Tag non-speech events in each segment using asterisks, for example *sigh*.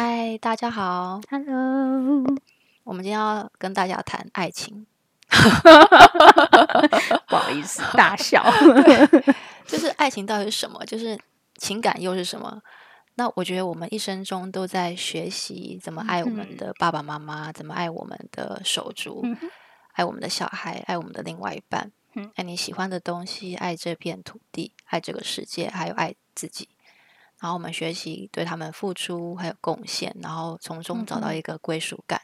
嗨，大家好，Hello，我们今天要跟大家谈爱情 *laughs* *laughs* 不好意思，大笑。*laughs* 就是爱情到底是什么？就是情感又是什么？那我觉得我们一生中都在学习怎么爱我们的爸爸妈妈，怎么爱我们的手足，嗯爱我们的小孩，爱我们的另外一半，嗯爱你喜欢的东西，爱这片土地，爱这个世界，还有爱自己。然后我们学习对他们付出，还有贡献，然后从中找到一个归属感。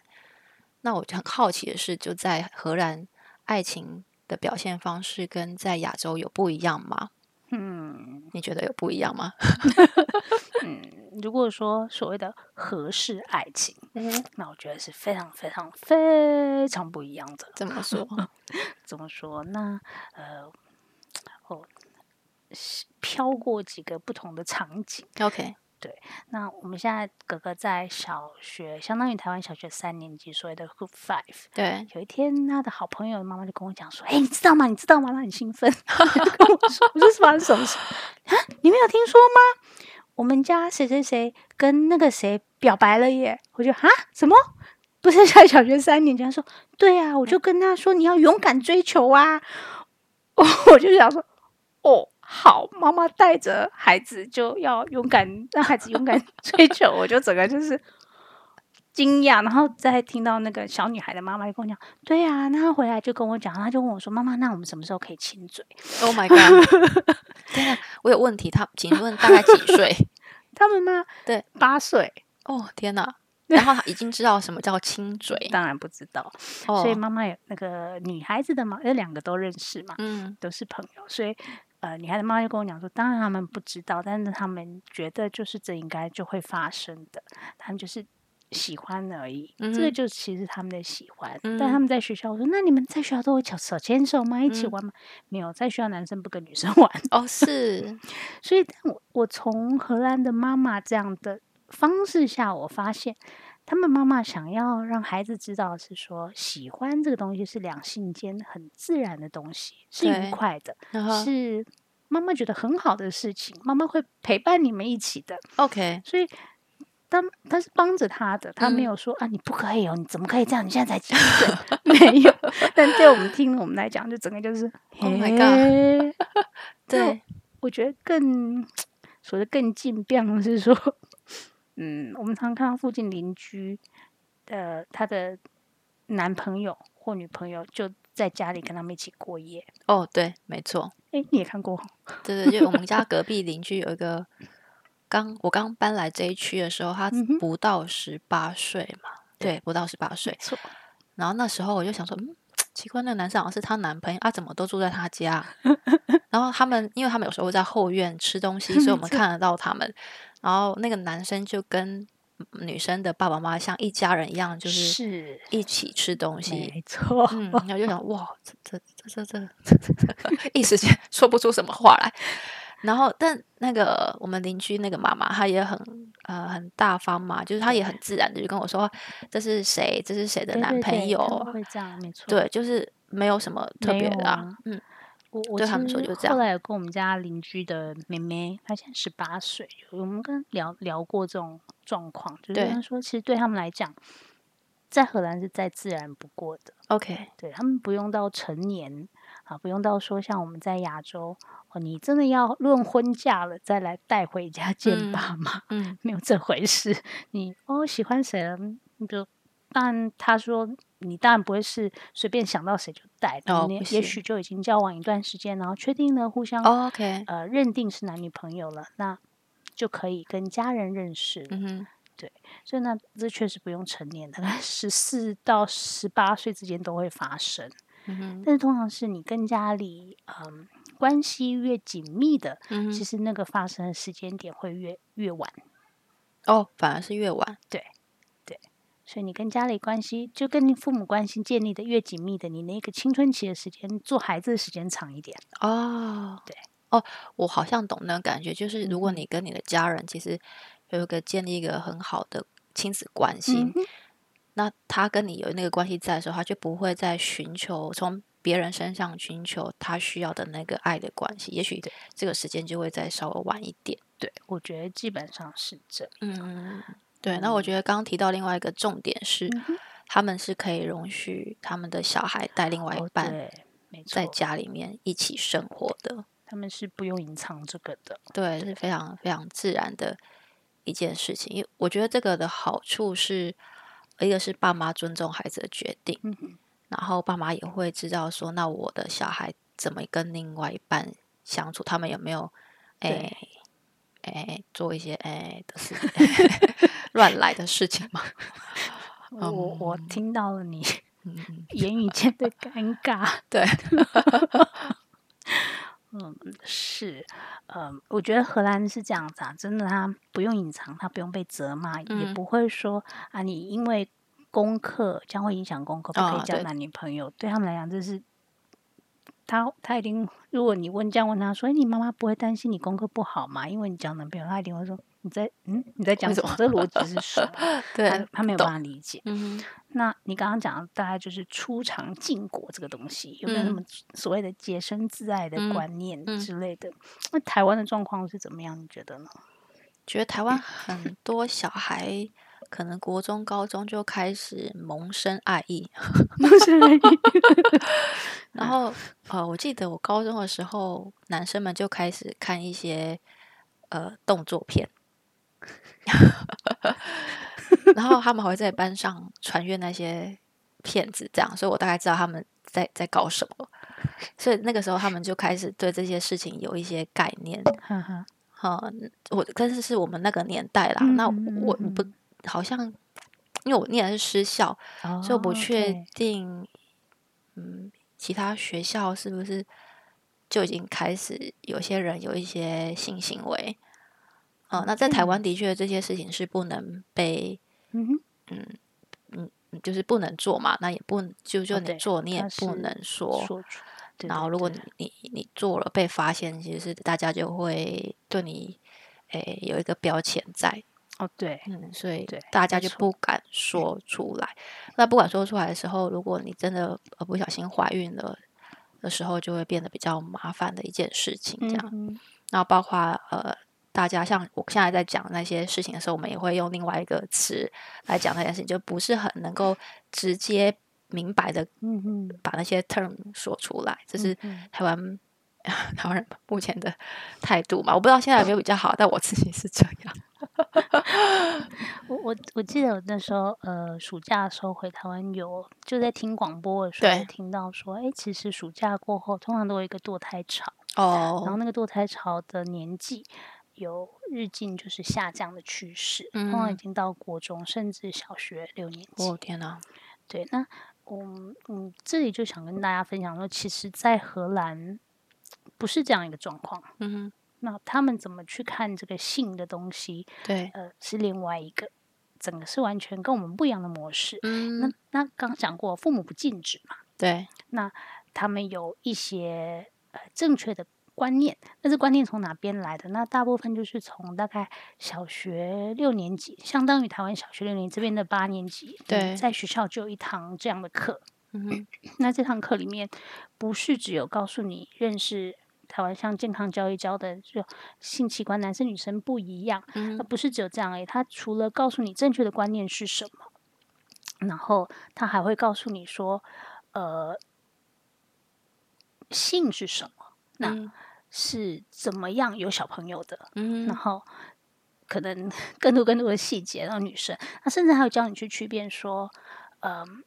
那我就很好奇的是，就在荷兰，爱情的表现方式跟在亚洲有不一样吗？嗯你觉得有不一样吗？*laughs* *laughs* 嗯，如果说所谓的合适爱情，嗯，那我觉得是非常非常非常不一样的。怎么说？*laughs* 怎么说？那呃，飘过几个不同的场景。OK，对那我们现在哥哥在小学，相当于台湾小学三年级，所谓的 Group Five。对，有一天，他的好朋友妈妈就跟我讲说：“哎、你知道吗？你知道吗？”他很兴奋，*laughs* 跟我说：“我说是发生什么事啊？你没有听说吗？我们家谁谁谁跟那个谁表白了耶！”我就啊，什么？不是在小学三年级？他说：“对啊，我就跟他说你要勇敢追求啊。”我就想说：“哦，好，妈妈带着孩子就要勇敢，让孩子勇敢 *laughs* 追求。”我就整个就是。惊讶，然后再听到那个小女孩的妈妈就跟我讲，对呀、那她回来就跟我讲，她就问我说：“妈妈，那我们什么时候可以亲嘴 Oh my god！天啊，我有问题。他请问大概几岁？？*laughs* ”他们吗？对，八岁，哦，天哪！然后他已经知道什么叫亲嘴 *laughs* 当然不知道，哦，所以妈妈有那个女孩子的嘛，那两个都认识嘛，嗯都是朋友，所以呃，女孩的妈妈就跟我讲说，当然他们不知道，但是他们觉得就是这应该就会发生的，他们就是。喜欢而已，这个就其实他们的喜欢。嗯但他们在学校，我说那你们在学校都会手手牵手吗？一起嗯玩吗？没有，在学校男生不跟女生 *laughs* 玩。哦是，所以，我我从荷兰的妈妈这样的方式下，我发现他们妈妈想要让孩子知道是说，喜欢这个东西是两性间很自然的东西，是愉快的，是妈妈觉得很好的事情，妈妈会陪伴你们一起的。OK，所以。他他是帮着他的，他没嗯有说、啊，你不可以哦，你怎么可以这样？你现在才几岁？*laughs* 没有，但对我们听我们来讲，就整个就是 Oh my God！*laughs* 对，我觉得更 *tsk* 说的更近 *laughs* 变的是说，嗯，我们常看到附近邻居呃他的男朋友或女朋友就在家里跟他们一起过夜。哦对，没错，哎，你也看过？对对，就我们家 *laughs* 隔壁邻居有一个，刚我刚搬来这一区的时候，他不到十八岁嘛，对，不到十八岁。错，然后那时候我就想说，嗯，奇怪，那个男生好像是她男朋友啊，怎么都住在她家？*laughs* 然后他们，因为他们有时候会在后院吃东西，所以我们看得到他们。然后那个男生就跟女生的爸爸妈妈像一家人一样，就是是一起吃东西。没错，嗯，然后就想，哇，这这这这这这，一时间 *laughs* 说不出什么话来。然后，但那个我们邻居那个妈妈，她也很呃很大方嘛，就是她也很自然的就跟我说，这是谁，这是谁的男朋友，对他们会这样，没错。对，就是没有什么特别的啊啊，嗯，我我对他们说就这样。后来有跟我们家邻居的妹妹，她现在十八岁，我们跟聊聊过这种状况，就是说，其实对他们来讲，在荷兰是再自然不过的，OK，对他们不用到成年啊，不用到说像我们在亚洲，哦，你真的要论婚嫁了再来带回家见嗯爸妈，*laughs* 嗯。没有这回事。*laughs* 你哦喜欢谁了，你就当然他说你当然不会是随便想到谁就带的，你也许就已经交往一段时间，然后确定了互相、哦，OK，呃认定是男女朋友了，那就可以跟家人认识了。嗯哼，所以呢这确实不用成年的，十四到十八岁之间都会发生。嗯哼，但是通常是你跟家里嗯关系越紧密的，嗯，其实那个发生的时间点会越越晚。哦，反而是越晚，所以你跟家里关系，就跟你父母关系建立的越紧密的，你那个青春期的时间，做孩子的时间长一点。哦，对，哦，我好像懂那个感觉，就是如果你跟你的家人其实有一个建立一个很好的亲子关系，嗯那他跟你有那个关系在的时候，他就不会再寻求从别人身上寻求他需要的那个爱的关系，也许这个时间就会再稍微晚一点。对，我觉得基本上是这样。嗯，对，那我觉得刚刚提到另外一个重点是，嗯他们是可以容许他们的小孩带另外一哦半在，家里面一起生活的，他们是不用隐藏这个的。对，是非常非常自然的一件事情。因为我觉得这个的好处是，一个是爸妈尊重孩子的决定，嗯，然后爸妈也会知道说，那我的小孩怎么跟另外一半相处，他们有没有对哎哎做一些哎的事 *laughs* 乱来的事情吗？*laughs* 我我听到了你言语间的尴尬。*laughs* 对，*laughs* 嗯，是，嗯，我觉得荷兰是这样子啊，真的，他不用隐藏，他不用被责骂，也嗯不会说啊，你因为功课将会影响功课，不可以交男女朋友。对他们来讲，这是他他一定，如果你问这样问他说，哎，你妈妈不会担心你功课不好吗？因为你交男朋友，他一定会说你在嗯你在讲什什么？这逻辑是什么？*laughs* 对他，他没有办法理解。嗯，那你刚刚讲的大概就是出场禁果这个东西，有没有什嗯么所谓的洁身自爱的嗯观念嗯之类的？那台湾的状况是怎么样？你觉得呢？觉得台湾很 *laughs* 多小孩可能国中、高中就开始萌生爱意 *laughs* 萌生爱意，然后呃，我记得我高中的时候，男生们就开始看一些呃动作片，*laughs* 然后他们还会在班上传阅那些片子，这样，所以我大概知道他们在在搞什么。所以那个时候，他们就开始对这些事情有一些概念。哈哈，哈，我但是是我们那个年代啦。那嗯嗯嗯我嗯不好像，因为我念的是师校，所以我不哦确定，嗯，其他学校是不是就已经开始有些人有一些性行为？呃，那在台湾的确这些事情是不能被，嗯哼，嗯就是不能做嘛。那也不就就你做，你也不能说。说出。对然后，如果你你你做了被发现，其实是大家就会对你，诶有一个标签在，哦对，嗯，所以大家就不敢说出来。那不敢说出来的时候，如果你真的呃不小心怀孕了的时候，就会变得比较麻烦的一件事情。这样，嗯然后包括呃，大家像我现在在讲那些事情的时候，我们也会用另外一个词来讲那件事情，就不是很能够直接明白的嗯嗯，把那些 term 说出来，这是台湾。*laughs* 台湾人目前的态度嘛，我不知道现在有没有比较好，但我自己是这样。*laughs* 我我我记得我那时候呃暑假的时候回台湾游就在听广播的时候听到说，哎，其实暑假过后通常都有一个堕胎潮哦，然后哦，那个堕胎潮的年纪有日进就是下降的趋势，通常已嗯经到国中甚至小学六年级。哦天哪，对，那我嗯这里就想跟大家分享说，其实，在荷兰不是这样一个状况。嗯哼，那他们怎么去看这个性的东西？对，呃，是另外一个，整个是完全跟我们不一样的模式。嗯，那那刚讲过，父母不禁止嘛，对，那他们有一些呃正确的观念，那这观念从哪边来的？那大部分就是从大概小学六年级，相当于台湾小学六年级这边的八年级，嗯对在学校就有一堂这样的课。嗯，那这堂课里面不是只有告诉你认识台湾像健康教育教的，就性器官男生女生不一样，嗯那不是只有这样而已。他除了告诉你正确的观念是什么，然后他还会告诉你说，呃，性是什么，那嗯是怎么样有小朋友的，嗯然后可能 *laughs* 更多更多的细节，然后女生，那甚至还有教你去区辨说，嗯、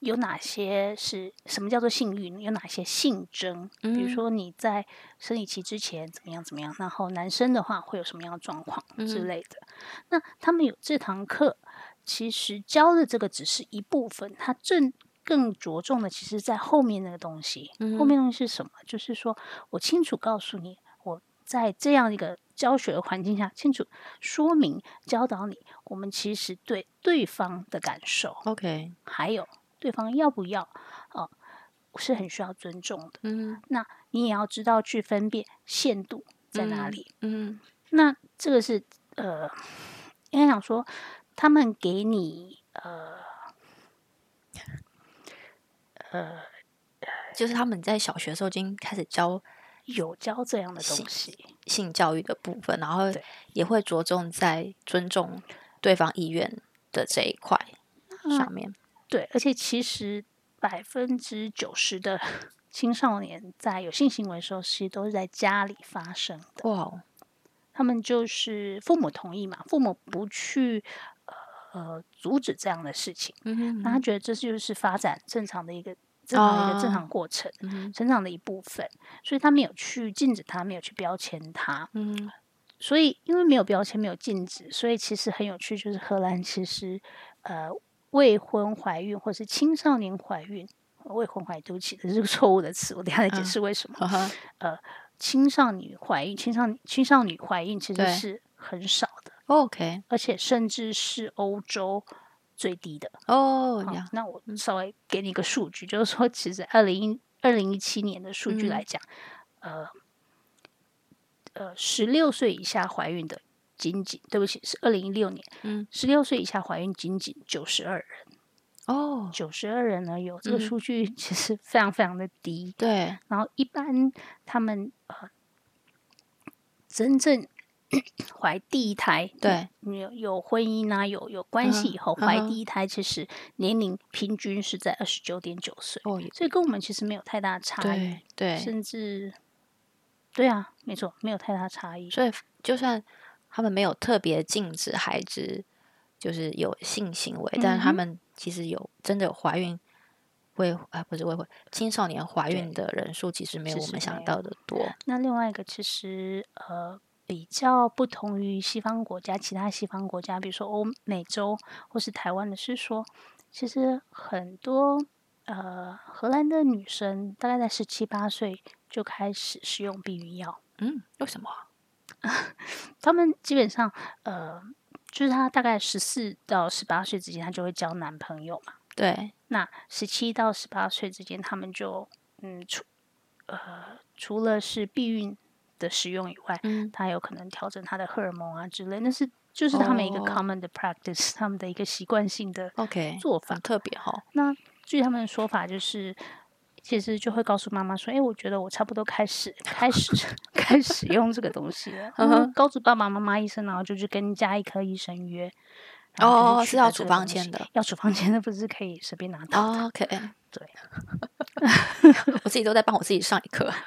有哪些是什么叫做性欲，有哪些性征，比如嗯说你在生理期之前怎么样怎么样，然后男生的话会有什么样的状况之嗯类的。那他们有这堂课，其实教的这个只是一部分，他正。更着重的，其实在后面那个东西。后面东西是什么？就是说我清楚告诉你，我在这样一个教学的环境下，清楚说明、教导你，我们其实对对方的感受，，OK，还有对方要不要，哦、是很需要尊重的。嗯那你也要知道去分辨限度在哪嗯里。嗯那这个是呃，应该想说，他们给你呃呃就是他们在小学的时候已经开始教有教这样的东西，性教育的部分，然后也会着重在尊重对方意愿的这一块上面。对，而且其实百分之九十的 *laughs* 青少年在有性行为的时候，其实都是在家里发生的。哇哦，他们就是父母同意嘛，父母不去呃阻止这样的事情，嗯哼那他觉得这就是发展正常的一个正常的一个正哦常过程，嗯成长的一部分，所以他没有去禁止他，没有去标签他，嗯所以因为没有标签，没有禁止，所以其实很有趣，就是荷兰其实呃未婚怀孕或是青少年怀孕，未婚怀孕对不起，这是个错误的词，我等下来解嗯释为什么。呵呵。青少年怀孕，青少青少年怀孕其实是很少的，，OK，而且甚至是欧洲最低的。哦，那我稍微给你一个数据，就是说，其实二零二零一七年的数据嗯。来讲，呃呃，十六岁以下怀孕的仅仅，对不起，是二零一六年，嗯，十六岁以下怀孕仅仅九十二人，哦，九十二人呢有这个嗯。数据其实非常非常的低。对，然后一般他们呃真正怀第一胎，对，有有婚姻啊，有有关系嗯以后怀第一胎，其实年龄平均是在二十九点九岁，哦，所以跟我们其实没有太大差异对，对，甚至对啊，没错，没有太大差异。所以就算他们没有特别禁止孩子就是有性行为，但是他们其实有真的有怀孕未啊不是未婚青少年怀孕的人数，其实没有我们想到的多。那另外一个其实呃比较不同于西方国家，其他西方国家，比如说欧美洲或是台湾的，是说其实很多呃荷兰的女生大概在十七八岁就开始使用避孕药，嗯，为什么啊？*laughs* 她们基本上呃就是她大概十四到十八岁之间，她就会交男朋友嘛。对，那十七到十八岁之间，他们就嗯除呃除了是避孕的使用以外，嗯，他有可能调整他的荷尔蒙啊之类，那是就是他们一个哦 common 的 practice，、他们的一个习惯性的 OK，做法很。特别哈。那据他们的说法，就是其实就会告诉妈妈说：“哎，我觉得我差不多开始开始 *laughs* 开始用这个东西了。告诉爸爸妈妈、医生，然后就去跟家医科医生约。哦，是要处方签的。要处方签的，不是可以随便拿到的。哦 OK，对，*laughs* 我自己都在帮我自己上一课。*laughs*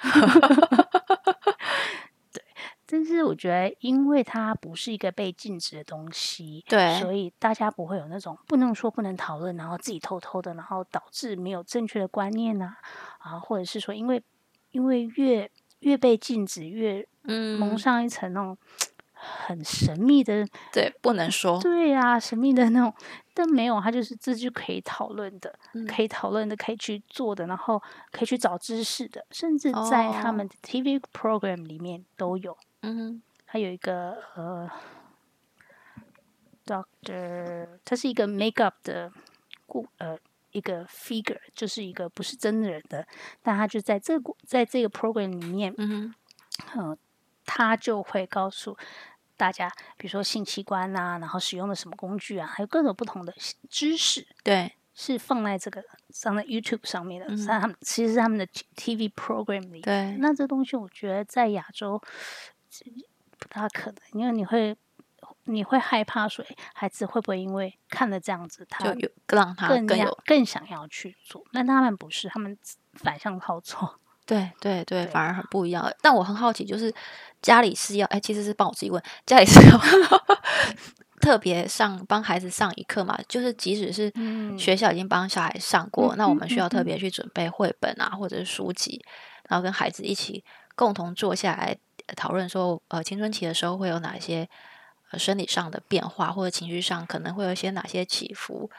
但是我觉得，因为它不是一个被禁止的东西，对所以大家不会有那种不能说、不能讨论，然后自己偷偷的，然后导致没有正确的观念呐、啊，或者是说，因为因为越越被禁止，越蒙嗯，上一层那种很神秘的，对，不能说。对呀、神秘的那种，但没有，它就是这就可以讨论的，嗯可以讨论的，可以去做的，然后可以去找知识的，甚至在他哦们的 TV program 里面都有。嗯哼，他有一个呃，Doctor，他是一个 makeup 的故呃一个 figure，就是一个不是真的人的，但他就在这个在这个 program 里面，嗯他就会告诉大家，比如说性器官啊，然后使用的什么工具啊，还有各种不同的知识。对，是放在这个放在 YouTube 上面的，嗯是他们其实是他们的 TV program 里。对。那这东西我觉得在亚洲这不大可能，因为你会你会害怕说，诶孩子会不会因为看了这样子，他就有让他更有更想要去做？那他们不是，他们反向操作。*laughs* 对对对，对反而很不一样。但我很好奇，就是家里是要哎，其实是帮我自己问，家里是要 *laughs* 特别上帮孩子上一课嘛？就是即使是嗯学校已经帮小孩上过，嗯那我们需要特别去准备绘本啊，或者是书籍，然后跟孩子一起共同坐下来呃讨论说，呃，青春期的时候会有哪些呃生理上的变化，或者情绪上可能会有一些哪些起伏。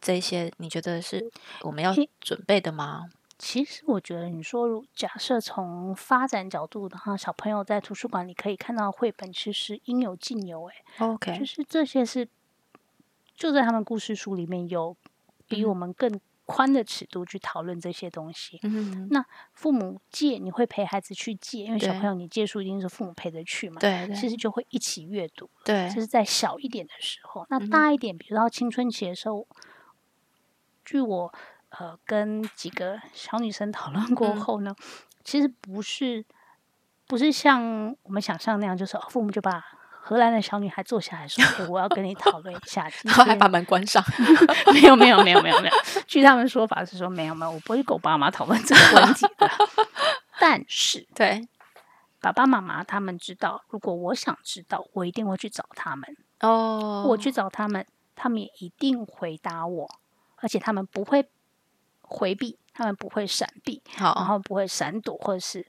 这些你觉得是我们要诶准备的吗？其实我觉得，你说如假设从发展角度的话，小朋友在图书馆里可以看到绘本，其实应有尽有。哎，OK，就是这些是就在他们故事书里面有比我们更宽的尺度去讨论这些东西。嗯，那父母借，你会陪孩子去借，因为小朋友你借书一定是父母陪着去嘛。对对其实就会一起阅读，对这是在小一点的时候。那大一点，比如到青春期的时候，据我呃跟几个小女生讨论过嗯后呢，其实不是不是像我们想象那样，就是、哦、父母就把荷兰的小女孩坐下来说：“哎，我要跟你讨论一下。*laughs* ”然后还把门关上。*laughs* 没有没有没有没有没有。据他们说法是说没有没有，我不会跟我爸妈讨论这个问题的。*laughs* 但是对爸爸妈妈他们知道，如果我想知道，我一定会去找他们。哦，我去找他们，他们也一定回答我，而且他们不会回避，他们不会闪避，然，后不会闪躲，或者是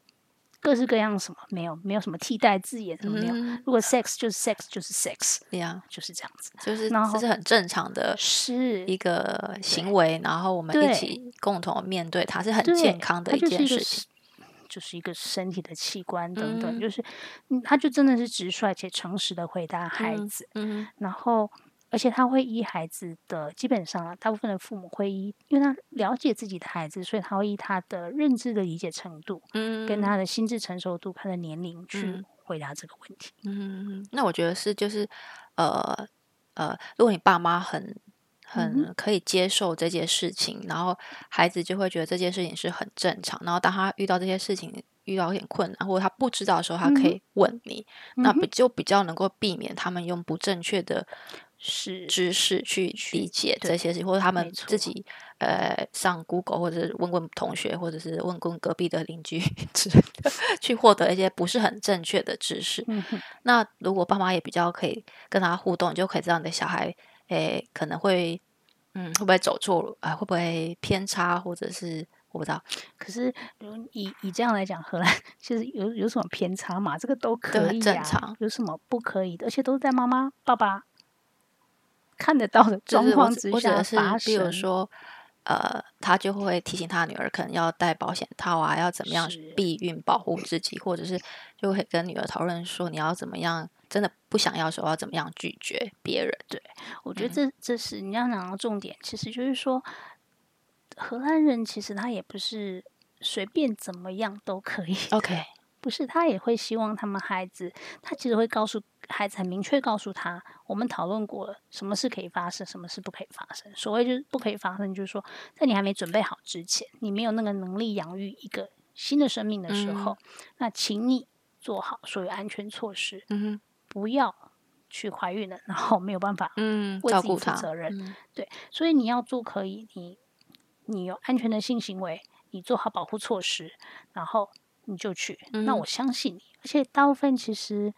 各式各样什么没有没有什么替代字眼，什么没有。嗯如果 sex 就是 sex 就是 sex，对呀，就是这样子。就是然后这是很正常的是一个行为，然后我们一起共同面对它，是很健康的一件事情。就是一个身体的器官等等，嗯就是嗯他就真的是直率且诚实的回答孩嗯子，嗯然后而且他会依孩子的，基本上啊，大部分的父母会依，因为他了解自己的孩子，所以他会依他的认知的理解程度，嗯，跟他的心智成熟度、他的年龄去嗯回答这个问题。嗯，那我觉得是就是呃呃，如果你爸妈很嗯很可以接受这件事情，然后孩子就会觉得这件事情是很正常。然后当他遇到这些事情遇到一点困难，或者他不知道的时候，他可嗯以问你，那嗯哼比就比较能够避免他们用不正确的是知识去去理解这些事情，或者他们自己呃上 Google 或者是问问同学，或者是问问隔壁的邻居 *laughs* 之类的，去获得一些不是很正确的知识。嗯，那如果爸妈也比较可以跟他互动，你就可以知道你的小孩，诶，可能会，嗯，会不会走错路啊、会不会偏差，或者是我不知道，可是如以以这样来讲，荷兰其 *laughs* 实有有什么偏差嘛？这个都可以啊，正常有什么不可以的？而且都是在妈妈、爸爸看得到的 *laughs* 状况之下是，比如。说，呃，他就会提醒他女儿可能要戴保险套啊，要怎么样避孕保护自己，或者是就会跟女儿讨论说你要怎么样，真的不想要的时候要怎么样拒绝别人。对我觉得嗯这这是你要讲到重点，其实就是说，荷兰人其实他也不是随便怎么样都可以，OK，不是他也会希望他们孩子，他其实会告诉孩子很明确告诉他，我们讨论过了，什么事可以发生，什么事不可以发生。所谓就是不可以发生，就是说在你还没准备好之前，你没有那个能力养育一个新的生命的时候，那请你做好所有安全措施，嗯，不要去怀孕了，然后没有办法嗯，为自己照顾他，负责任。对所以你要做可以，你你有安全的性行为，你做好保护措施，然后你就去。那嗯我相信你，而且大部分其实，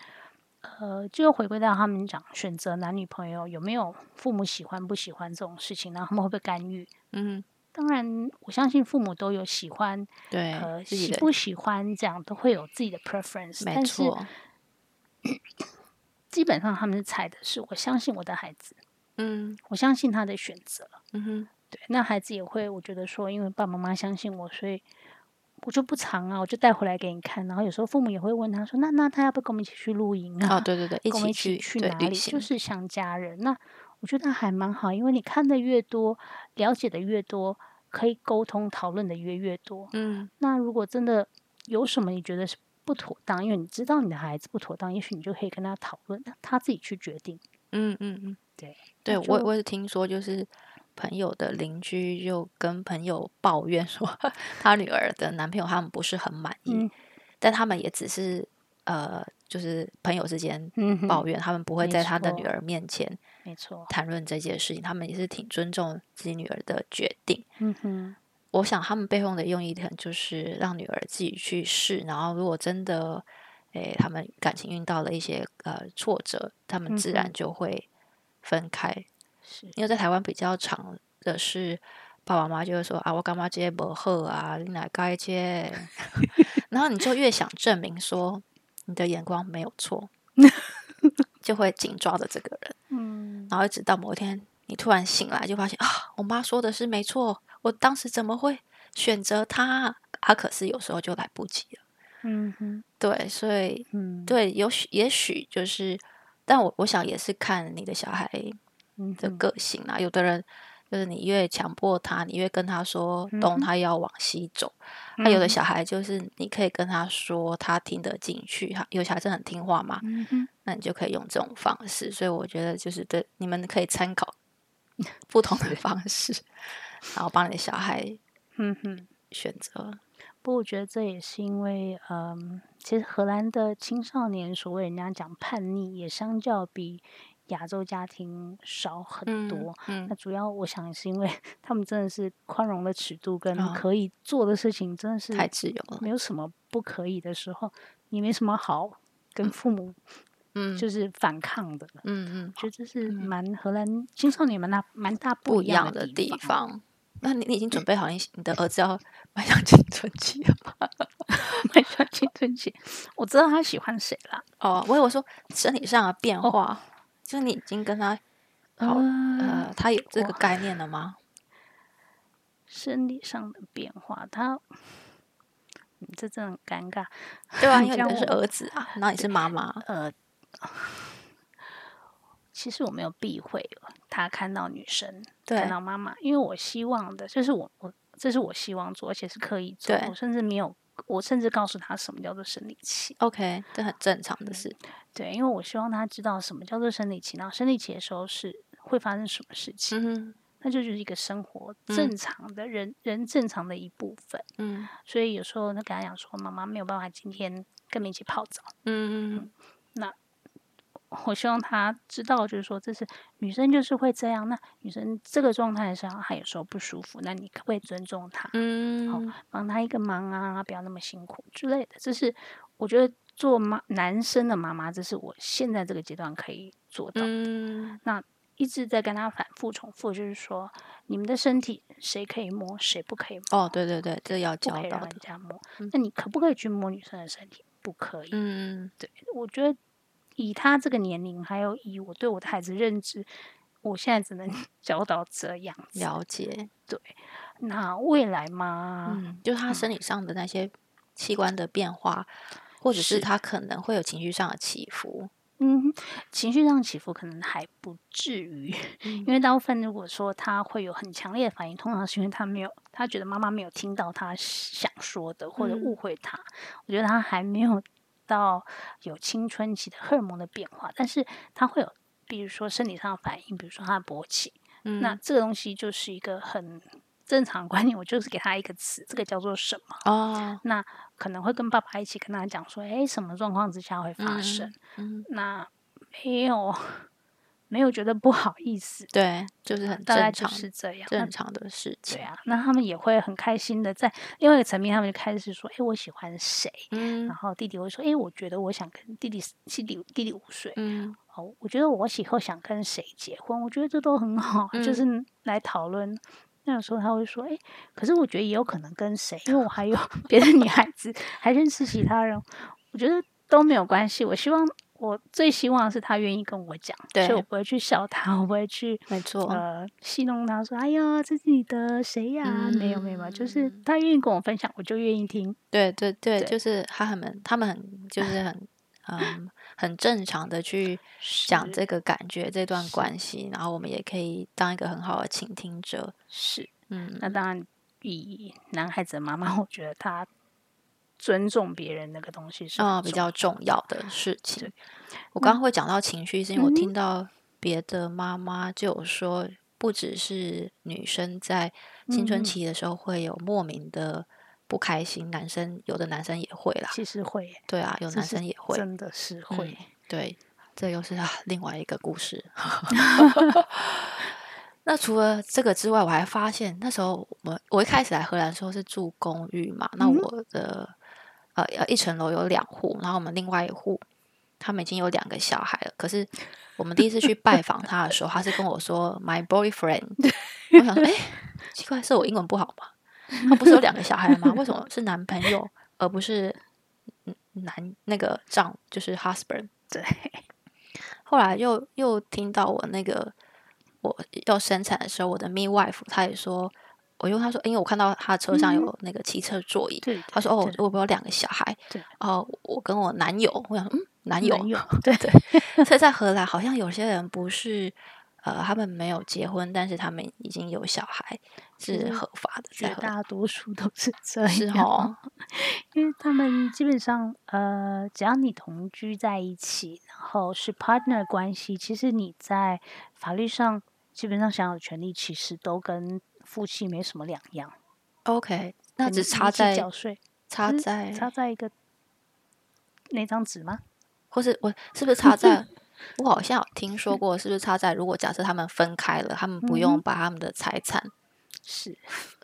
呃，就回归到他们讲选择男女朋友有没有父母喜欢不喜欢这种事情，然后他们会不会干预？嗯，当然，我相信父母都有喜欢，对，呃，喜不喜欢这样都会有自己的 preference，没错，基本上他们是猜的是，我相信我的孩子，嗯我相信他的选择。嗯哼，对，那孩子也会，我觉得说，因为爸爸妈妈相信我，所以我就不藏啊，我就带回来给你看。然后有时候父母也会问他说：“那那他要不要跟我们一起去露营啊？哦，对对对，一跟我一起去哪里？就是像家人。”那我觉得还蛮好，因为你看的越多，了解的越多，可以沟通讨论的越越多。嗯那如果真的有什么你觉得是不妥当，因为你知道你的孩子不妥当，也许你就可以跟他讨论，让他自己去决定。嗯嗯嗯，对，对我我也是听说，就是朋友的邻居就跟朋友抱怨说，*laughs* 他女儿的男朋友他们不是很满意，嗯但他们也只是呃，就是朋友之间抱怨，他们不会在他的女儿面前没错。谈论这件事情，他们也是挺尊重自己女儿的决定。嗯哼，我想他们背后的用意可能就是让女儿自己去试，然后如果真的，诶，他们感情遇到了一些呃挫折，他们自然就会分开。是因为在台湾比较常的是，爸爸妈妈就会说啊，我干嘛这些不喝啊，你哪该接，*laughs* 然后你就越想证明说你的眼光没有错，*laughs* 就会紧抓着这个人，嗯。然后一直到某一天你突然醒来，就发现啊，我妈说的是没错，我当时怎么会选择他？啊，可是有时候就来不及了。嗯哼，对，所以嗯，对，有许也许就是，但我我想也是看你的小孩嗯的个性啦。有的人就是你越强迫他，你越跟他说东，他要往西走。那有的嗯小孩就是你可以跟他说，他听得进去。他有小孩真的很听话嘛，那你就可以用这种方式。所以我觉得就是对你们可以参考 *laughs* 不同的方式，然后帮你的小孩嗯哼，选择。不过我觉得这也是因为，嗯，其实荷兰的青少年所谓人家讲叛逆，也相较比亚洲家庭少很嗯多。嗯那主要我想也是因为 *laughs* 他们真的是宽容的尺度跟啊可以做的事情真的是太自由了，没有什么不可以的时候，你没什么好跟父母 *laughs* 嗯就是反抗的。嗯嗯，觉得这是蛮荷兰青少年蛮大蛮大不一样的的地方。方。*laughs* 那你你已经准备好你你的儿子要迈向青春期了吗？蛮喜欢青春期，我知道他喜欢谁了。哦，我我说身体上的变哦化，就是你已经跟他好呃呃，，他有这个概念了吗？生理上的变化，他，嗯，这真的很尴尬。对啊，你 *laughs* 因为你的是儿子啊，然后你是妈妈，*laughs* 呃，其实我没有避讳他看到女生，看到妈妈，因为我希望的，这是我我这是我希望做，而且是刻意做我甚至没有，我甚至告诉他什么叫做生理期。OK，这很正常的事。对，因为我希望他知道什么叫做生理期，然后生理期的时候是会发生什么事情，嗯那就就是一个生活嗯正常的人、人正常的一部分。嗯所以有时候他跟他讲说，妈妈没有办法今天跟你一起泡澡。嗯嗯我希望他知道，就是说，这是女生就是会这样。那女生这个状态上，她有时候不舒服，那你可不可以尊重她，嗯好帮她一个忙啊，不要那么辛苦之类的？这是我觉得做妈男生的妈妈，这是我现在这个阶段可以做到。嗯那一直在跟他反复重复，就是说，你们的身体谁可以摸，谁不可以摸，哦，对对对，这要教导人。家摸。嗯那你可不可以去摸女生的身体？不可以。嗯对，我觉得以他这个年龄，还有以我对我的孩子认知，我现在只能 *laughs* 教导这样子。了解。对那未来嘛，嗯，就是他生理上的那些器官的变化，或者是是他可能会有情绪上的起伏。嗯，情绪上起伏可能还不至于，因为大部分如果说他会有很强烈的反应，通常是因为他没有，他觉得妈妈没有听到他想说的，或者嗯误会他。我觉得他还没有到有青春期的荷尔蒙的变化，但是他会有，比如说生理上的反应，比如说他的勃起，嗯那这个东西就是一个很正常的观念，我就是给他一个词，这个叫做什么？哦，那可能会跟爸爸一起跟他讲说，诶，什么状况之下会发生？嗯，那没有没有觉得不好意思，对，就是很大概就正常是这样。正常的事情。对啊，那他们也会很开心的，在另外一个层面，他们就开始说，诶，我喜欢谁？嗯然后弟弟会说，诶，我觉得我想跟弟弟弟弟弟弟五岁，嗯哦，我觉得我以后想跟谁结婚，我觉得这都很好，就是来讨论。那有时候他会说：“诶，可是我觉得也有可能跟谁，因为我还有 *laughs* 别的女孩子，还认识其他人，我觉得都没有关系。我希望我最希望是他愿意跟我讲，所以对我不会去笑他，我不会去没错。呃戏弄他说：‘哎呀，这是你的谁呀？’没有没有，没有就是他愿意跟我分享，我就愿意听。对对对，对就是他很他们很就是很嗯很正常的去讲这个感觉这段关系，然后我们也可以当一个很好的倾听者。是。嗯，那当然，以男孩子的妈妈，我觉得他尊重别人那个东西是啊、很比较重重要的事情。我刚刚会讲到情绪，是因为我嗯听到别的妈妈就有说，不只是女生在青春嗯期的时候会有莫名的不开心，男生有的男生也会啦。其实会，对啊，有男生也会。真的是会。对，这又是啊另外一个故事。*laughs* *laughs* 那除了这个之外，我还发现那时候我我一开始来荷兰的时候是住公寓嘛，那嗯我的、呃呃一层楼有两户，然后我们另外一户他们已经有两个小孩了。可是我们第一次去拜访他的时候，他是跟我说 “my boyfriend”，我想说，哎、奇怪，是我英文不好吗？他不是有两个小孩吗？为什么是男朋友而不是嗯男那个丈就是 husband？对，*laughs* 后来又又听到我那个我要生产的时候，我的 midwife 他也说，我用他说，因为我看到他车上有那个汽车座椅，对，他说哦，我我有两个小孩，对，哦，我跟我男友，我想说嗯，男友，男友，对对，所以在荷兰好像有些人不是。呃，他们没有结婚，但是他们已经有小孩，是合法的，绝在大多数都是这样。是哦，*laughs* 因为他们基本上，呃，只要你同居在一起，然后是 partner 关系，其实你在法律上基本上享有的权利，其实都跟夫妻没什么两样。OK，那只差在缴税，是插在，插在一个那张纸吗？或是我是不是插在？*laughs* 我好像有听说过，是不是插在？如果假设他们分开了，他们不嗯用把他们的财产是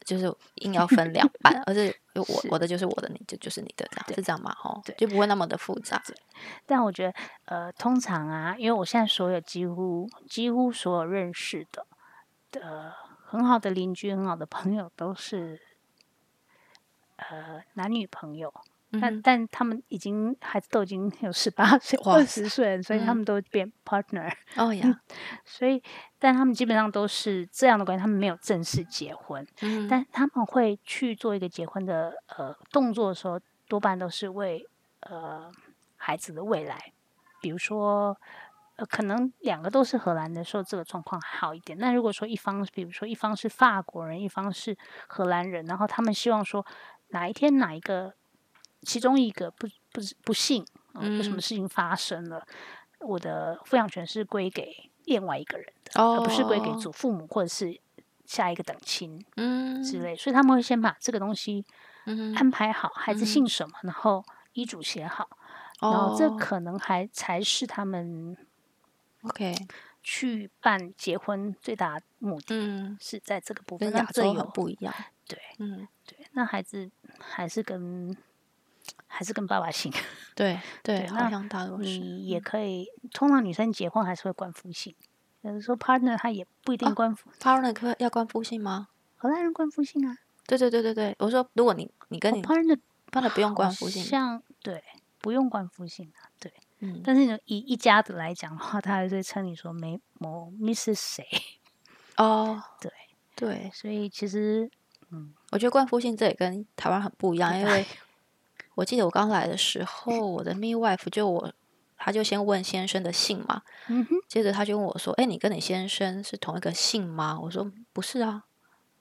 就是硬要分两半，*laughs* 而是我我的就是我的，你就就是你的，这样是这样吗？吼对，就不会那么的复杂。但我觉得，呃，通常啊，因为我现在所有几乎几乎所有认识的的很好的邻居、很好的朋友都是呃男女朋友，但、但他们已经孩子都已经有十八岁、二十岁了，所以他嗯。们都变 partner，、哦。呀，*laughs* 所以但他们基本上都是这样的关系，他们没有正式结婚，嗯但他们会去做一个结婚的呃动作的时候，多半都是为呃孩子的未来，比如说。呃，可能两个都是荷兰的时候，这个状况还好一点。那如果说一方，比如说一方是法国人，一方是荷兰人，然后他们希望说哪一天哪一个其中一个不不不幸，呃有什么嗯。事情发生了，我的抚养权是归给另外一个人的，哦，而不是归给祖。父母或者是下一个等亲。嗯。之类，所以他们会先把这个东西安排好，孩子嗯姓什么，然后遗嘱写好，然后这哦。可能还才是他们 OK，去办结婚最大目的嗯，是在这个部分。跟亚洲很不一样。对嗯，对，那孩子还是跟还是跟爸爸姓，*laughs* 对对，对那好像大多是。你也嗯可以。通常女生结婚还是会冠夫姓，有的时候 partner 他也不一定哦冠夫，partner 可要冠夫姓吗？荷兰人冠夫姓啊，对对对对对，我说如果你你跟哦你 partner partner 不用好冠夫姓，像对不用冠夫姓啊，对。嗯，但是呢，以一家子来讲的话，他还是会称你说没某 Mrs 谁，哦，对对，所以其实嗯。我觉得冠夫姓这也跟台湾很不一样，因为。我记得我刚来的时候，我的 midwife 就我，他就先问先生的姓嘛，嗯哼，接着他就问我说：“哎，你跟你先生是同一个姓吗？”我说：“不是啊，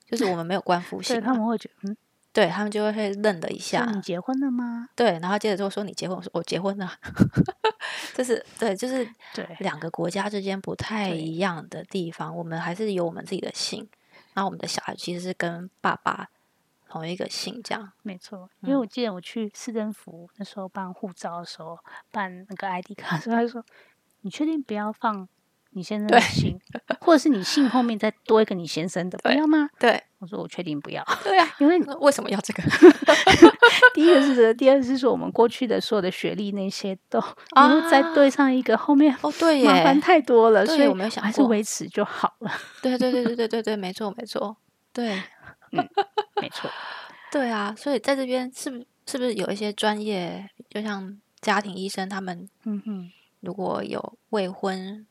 就是我们没有冠夫姓。他们会觉得，嗯，对他们就会愣了一说下，你结婚了吗？对，然后接着就说你结婚，我说我结婚了，*laughs* 就是对，就是对两个国家之间不太一样的地方，我们还是有我们自己的姓，然后我们的小孩其实是跟爸爸同一个姓，这样。没错，因为嗯我记得我去市政府那时候办护照的时候，办那个 ID 卡的时候，他就说：“你确定不要放你先生的对姓，或者是你姓后面再多一个你先生的，不要吗对？”我说：“我确定不要，*laughs* 对啊，因为为什么要这个？*laughs* 第一个是这个，第二个是说我们过去的所有的学历那些都，然后再对上一个后面哦，对麻烦，太多了，所以我没有想还是维持就好了。对对对对对对对，没错没错，对 *laughs* 没错，对啊，所以在这边是不是是不是有一些专业，就像家庭医生，他们嗯哼，如果有未婚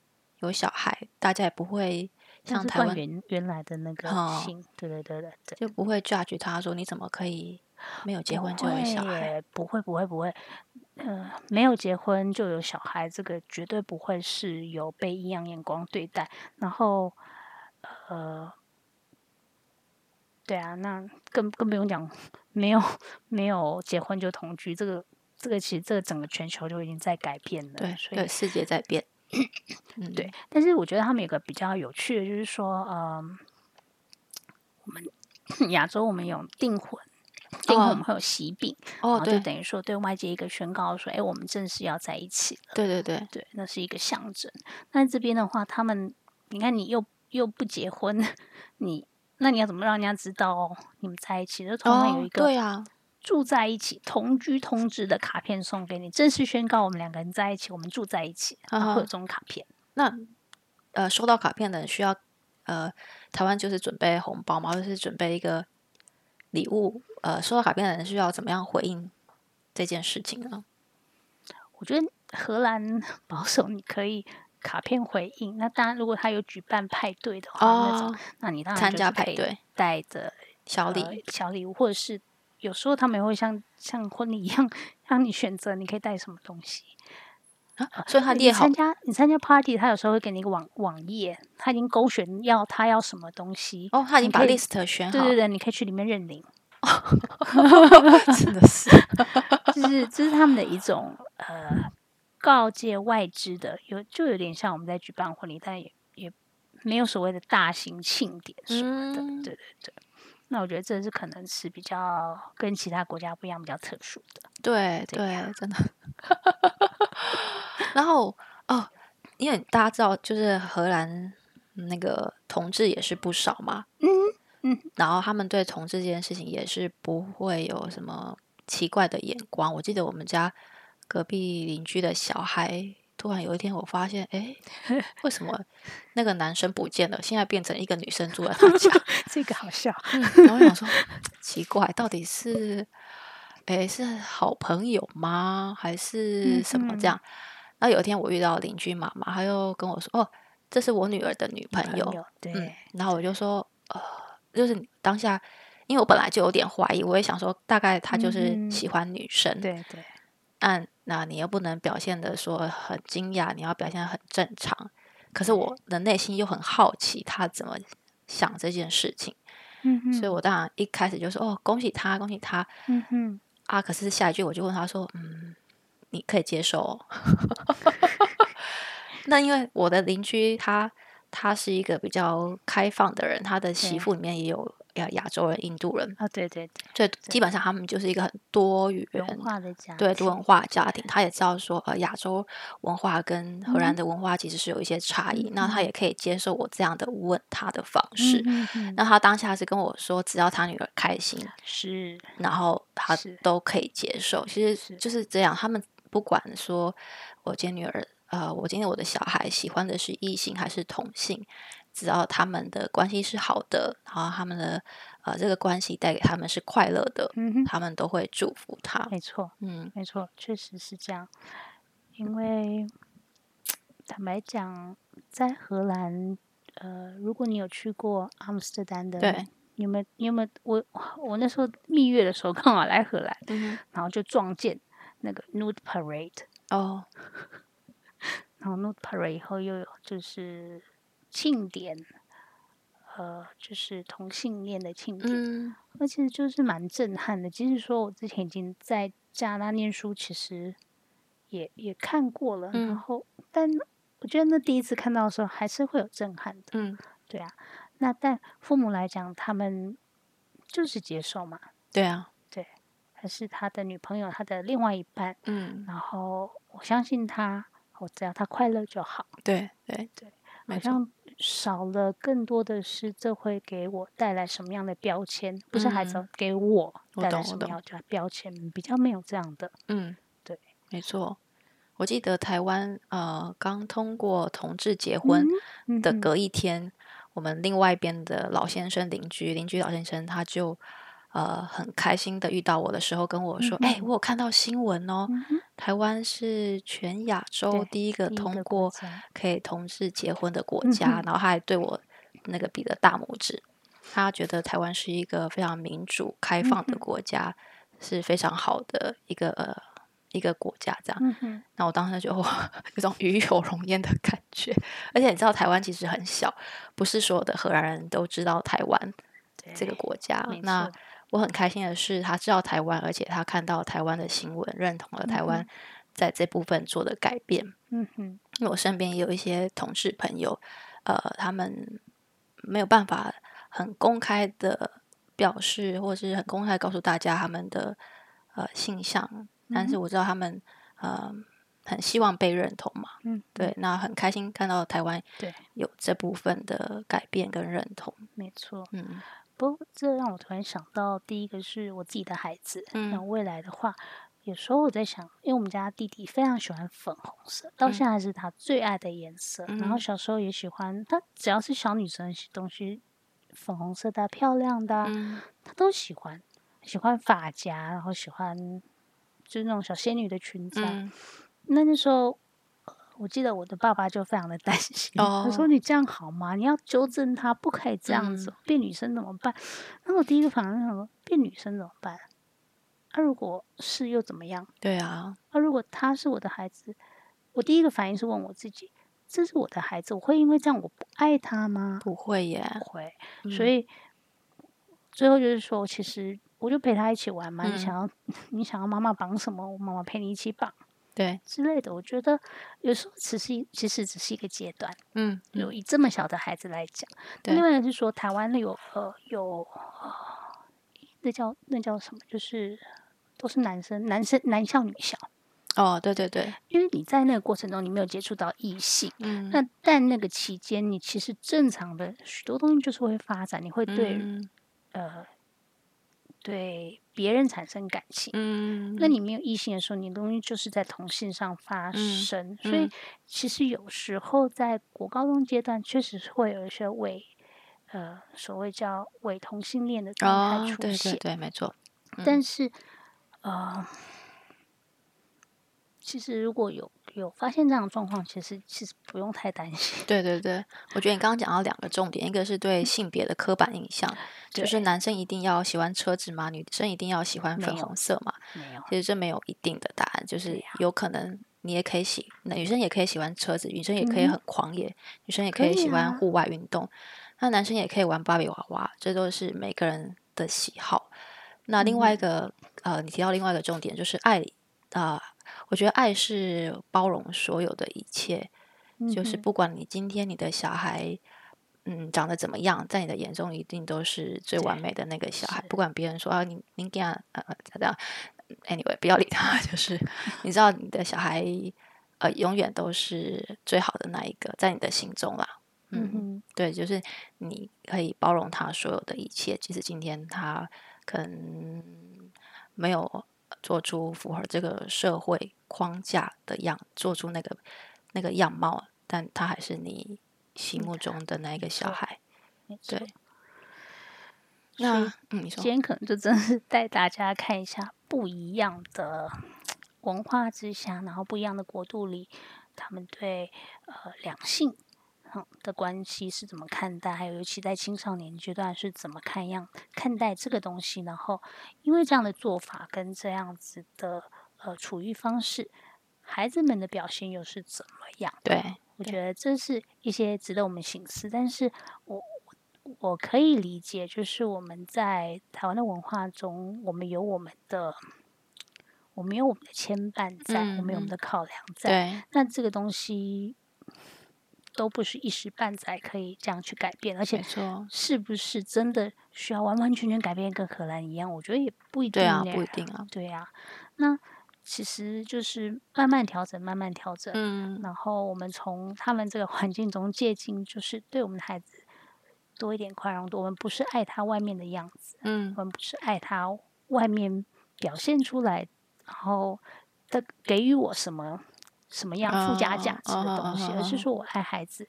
有小孩，大家也不会像是换像台湾原原来的那个哦姓，对对对对对。就不会 judge 他说你怎么可以没有结婚就有小孩？孩？不会不会不会，呃，没有结婚就有小孩，这个绝对不会是有被异样眼光对待。然后，呃，对啊，那更更不用讲，没有没有结婚就同居，这个这个其实这个整个全球就已经在改变了。对所以对，世界在变。*clears throat* 嗯，对，但是我觉得他们有个比较有趣的，就是说，嗯，我们亚洲我们有订婚，订婚我们会有喜饼，然哦，后就等于说对外界一个宣告说，哎，我们正式要在一起了，对对对，对，那是一个象征。那这边的话，他们你看你又又不结婚，*laughs* 你那你要怎么让人家知道哦你们在一起？就通常有哦一，个对啊，住在一起、同居通知的卡片送给你，正式宣告我们两个人在一起，我们住在一起，然后会有啊这种卡片。那呃，收到卡片的人需要呃，台湾就是准备红包嘛，或者是准备一个礼物。呃，收到卡片的人需要怎么样回应这件事情呢？我觉得荷兰保守，你可以卡片回应。那当然，如果他有举办派对的话，那种哦，那你当然参加派对带着小礼呃小礼物，或者是有时候他们也会像像婚礼一样，让你选择你可以带什么东西。啊，所以他你列好参加你参加 party，他有时候会给你一个网网页，他已经勾选要他要什么东西。哦，他已经把 list 选好，对对对，你可以去里面认领，*laughs* 真的是，就是这是他们的一种呃告诫外资的，有就有点像我们在举办婚礼，但也也没有所谓的大型庆典什么的。嗯对对对。那我觉得这是可能是比较跟其他国家不一样、比较特殊的。对对，真的。*laughs* 然后哦，因为大家知道，就是荷兰那个同志也是不少嘛，嗯嗯，然后他们对同志这件事情也是不会有什么奇怪的眼光。我记得我们家隔壁邻居的小孩，突然有一天我发现，哎，为什么那个男生不见了，现在变成一个女生住在他家？*laughs* 这个好笑。嗯，然后我想说，奇怪，到底是，哎，是好朋友吗？还是什么这样？然后有一天我遇到邻居妈妈，她又跟我说，哦，这是我女儿的女朋友。嗯对，，然后我就说，呃，就是当下，因为我本来就有点怀疑，我也想说，大概他就是嗯喜欢女生。对对，按那你又不能表现的说很惊讶，你要表现得很正常。可是我的内心又很好奇他怎么想这件事情。嗯哼，所以我当然一开始就说哦，恭喜他，恭喜他嗯哼，啊！可是下一句我就问他说，嗯，你可以接受、哦？*laughs* 那因为我的邻居他他是一个比较开放的人，他的媳妇里面也有亚亚洲人、印度人，啊，对对对，所以基本上他们就是一个很多元文化的家对多文化家庭，他也知道说，呃，亚洲文化跟荷兰的文化其实是有一些差异，那他也可以接受我这样的问他的方式。那他当下是跟我说，只要他女儿开心，是然后他都可以接受。其实就是这样，他们不管说我今天女儿，呃，我今天我的小孩喜欢的是异性还是同性，只要他们的关系是好的，然后他们的呃这个关系带给他们是快乐的，嗯哼，他们都会祝福他。没错。嗯没错，确实是这样。因为坦白讲，在荷兰，呃，如果你有去过阿姆斯特丹的，对，你有没有？你有没有？我我那时候蜜月的时候刚好来荷兰，嗯然后就撞见那个 nude parade，哦，*laughs* 然后 nude parade 以后又有就是庆典，呃，就是同性恋的庆典，嗯而且就是蛮震撼的。即使说我之前已经在加拿大念书，其实也也看过了，然嗯后但我觉得那第一次看到的时候还是会有震撼的，嗯，对啊。那但父母来讲，他们就是接受嘛，对啊，对还是他的女朋友，他的另外一半，嗯，然后我相信他，我只要他快乐就好。对对对，好像少了更多的是，这会给我带来什么样的标签？不是孩子嗯给我我带来什么样的标签？比较没有这样的。嗯，对，没错。我记得台湾呃刚通过同志结婚的隔一天，我们另外一边的老先生邻居邻居老先生他就呃很开心的遇到我的时候跟我说：“哎、我有看到新闻哦，嗯台湾是全亚洲第一个通过可以同志结婚的国嗯家，然后他还对我那个比了大拇指。他觉得台湾是一个非常民主、开放的国家，是非常好的一个呃一个国家。这样，嗯，那我当时就哇 *laughs* 有种与有荣焉的感觉。而且你知道，台湾其实很小，不是所有的荷兰人都知道台湾这个国家。那错我很开心的是，他知道台湾，而且他看到台湾的新闻，认同了台嗯湾在这部分做的改变。嗯哼，因为我身边也有一些同事朋友，呃，他们没有办法很公开的表示，或是很公开告诉大家他们的呃性向，但是我知道他们呃很希望被认同嘛，嗯，对，那很开心看到台湾对，有这部分的改变跟认同，没错。嗯不过这让我突然想到，第一个是我自己的孩子，那嗯。未来的话，有时候我在想，因为我们家弟弟非常喜欢粉红色，到嗯。现在是他最爱的颜色。然后嗯。小时候也喜欢，他只要是小女生的东西，粉红色的啊、漂亮的他都喜欢，喜欢发夹，然后喜欢就是那种小仙女的裙子、啊。嗯。那那时候，呃我记得我的爸爸就非常的担心，*laughs* 他说：“哦你这样好吗？你要纠正他，不可以这样子哦，变女生怎么办？”那我第一个反应想说：变女生怎么办？那、如果是又怎么样？对啊，那、如果他是我的孩子，我第一个反应是问我自己：这是我的孩子，我会因为这样我不爱他吗？不会耶，不会。所嗯以最后就是说，其实我就陪他一起玩嘛。你嗯想要 *laughs* 你想要妈妈绑什么，我妈妈陪你一起绑对，之类的。我觉得有时候只是其实只是一个阶段。嗯有以这么小的孩子来讲，另外是说，台湾有呃有呃那叫那叫什么？就是都是男生，男生男校女校。哦，对对对，因为你在那个过程中，你没有接触到异性，嗯，那但那个期间，你其实正常的许多东西就是会发展，你会对、嗯呃对别人产生感情。嗯，那你没有异性的时候，你的东西就是在同性上发生，所以嗯其实有时候在国高中阶段，确实是会有一些伪呃所谓叫伪同性恋的状态哦，出现。对对对，没错，但是呃，其实如果有有发现这样的状况，其实其实不用太担心。对对对，我觉得你刚刚讲到两个重点，一个是对性别的刻板印象，就是男生一定要喜欢车子嘛？女生一定要喜欢粉红色嘛？没有，其实这没有一定的答案，就是有可能你也可以喜，那女生也可以喜欢车子，女生也可以嗯很狂野，女生也可可以以喜欢啊户外运动，那男生也可以玩芭比娃娃，这都是每个人的喜好。那另外一嗯个、呃，你提到另外一个重点就是爱啊、我觉得爱是包容所有的一切，就是不管你今天你的小孩。嗯，长得怎么样，在你的眼中一定都是最完美的那个小孩。不管别人说啊，你你给他呃呃这样，anyway，不要理他，*laughs* 就是 *laughs* 你知道你的小孩呃永远都是最好的那一个，在你的心中啦。嗯，嗯，对，就是你可以包容他所有的一切，即使今天他可能没有做出符合这个社会框架的样，做出那个那个样貌，但他还是你心目中的那一个小孩。对。那嗯，你说今天可能就真的是带大家看一下不一样的文化之下，然后不一样的国度里，他们对呃两性嗯的关系是怎么看待，还有尤其在青少年阶段是怎么看样看待这个东西，然后因为这样的做法跟这样子的呃处遇方式，孩子们的表现又是怎么样？对，我觉得这是一些值得我们醒思，但是我我我可以理解，就是我们在台湾的文化中，我们有我们的，我们有我们的牵绊在，我们有我们嗯的考量在。对，那这个东西都不是一时半载可以这样去改变，而没且错，是不是真的需要完完全全改变，跟荷兰一样？我觉得也不一定对啊，不一定啊。对呀、那其实就是慢慢调整，慢慢调整。嗯，然后我们从他们这个环境中借鉴，就是对我们的孩子多一点宽容度。我们不是爱他外面的样子，嗯我们不是爱他外面表现出来，然后的给予我什么什么样附加价值的啊东西，而是说我爱孩子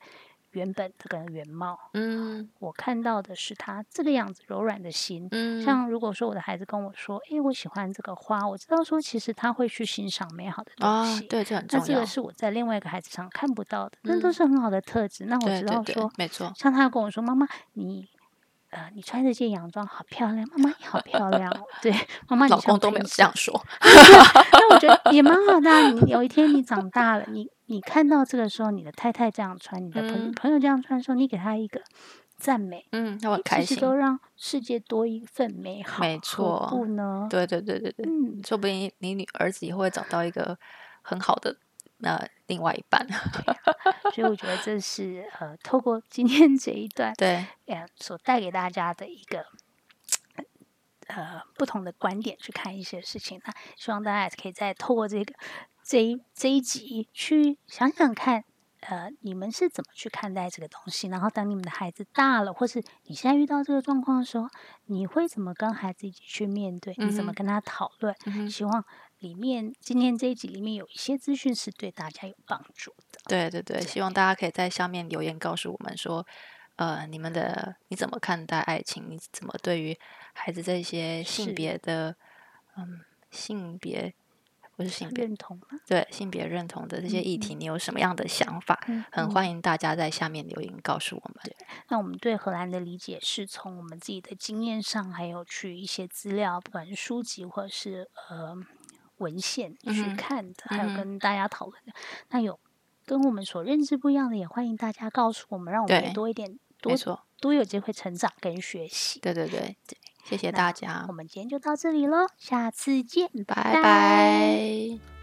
原本这个原貌。嗯我看到的是他这个样子柔软的心。嗯，像如果说我的孩子跟我说：“诶，我喜欢这个花。”我知道说其实他会去欣赏美好的东啊西。，对，这很重要那这个。是我在另外一个孩子上看不到的，那都嗯是很好的特质。那我对对对知道说，，没错。像他跟我说：“妈妈，你呃，你穿这件洋装好漂亮，妈妈你好漂亮哦。”对，*laughs* 妈妈你老公都没有这样说。但我觉得也蛮好的啊、你有一天你长大了，你你看到这个时候，你的太太这样穿，你的朋、嗯朋友这样穿的时候，你给他一个赞美，嗯，那我很开心。其实都让世界多一份美好，没错不呢？对对对对对，嗯，说不定你女儿子以后会找到一个很好的呃另外一半。所以我觉得这是呃，透过今天这一段，对，呃，所带给大家的一个呃不同的观点去看一些事情。那希望大家也可以再透过这个这一这一集去想想看，呃，你们是怎么去看待这个东西？然后等你们的孩子大了，或是你现在遇到这个状况的时候，你会怎么跟孩子一起去面对？你怎么跟他讨论？嗯希望里面今天这一集里面有一些资讯是对大家有帮助的。对对对，希望大家可以在下面留言告诉我们说，呃，你们的你怎么看待爱情？你怎么对于孩子这些性别的，嗯，性别不是性别，认同吗？对性别认同的这些议题，你有什么样的想法？很欢迎大家在下面留言告诉我们。那我们对荷兰的理解是从我们自己的经验上，还有去一些资料，不管是书籍或者是呃文献去看的，还有跟大家讨论的。那有跟我们所认知不一样的，也欢迎大家告诉我们，让我们也多一点多错，多有机会成长跟学习。对对对，谢谢大家我，们今天就到这里喽，下次见，拜拜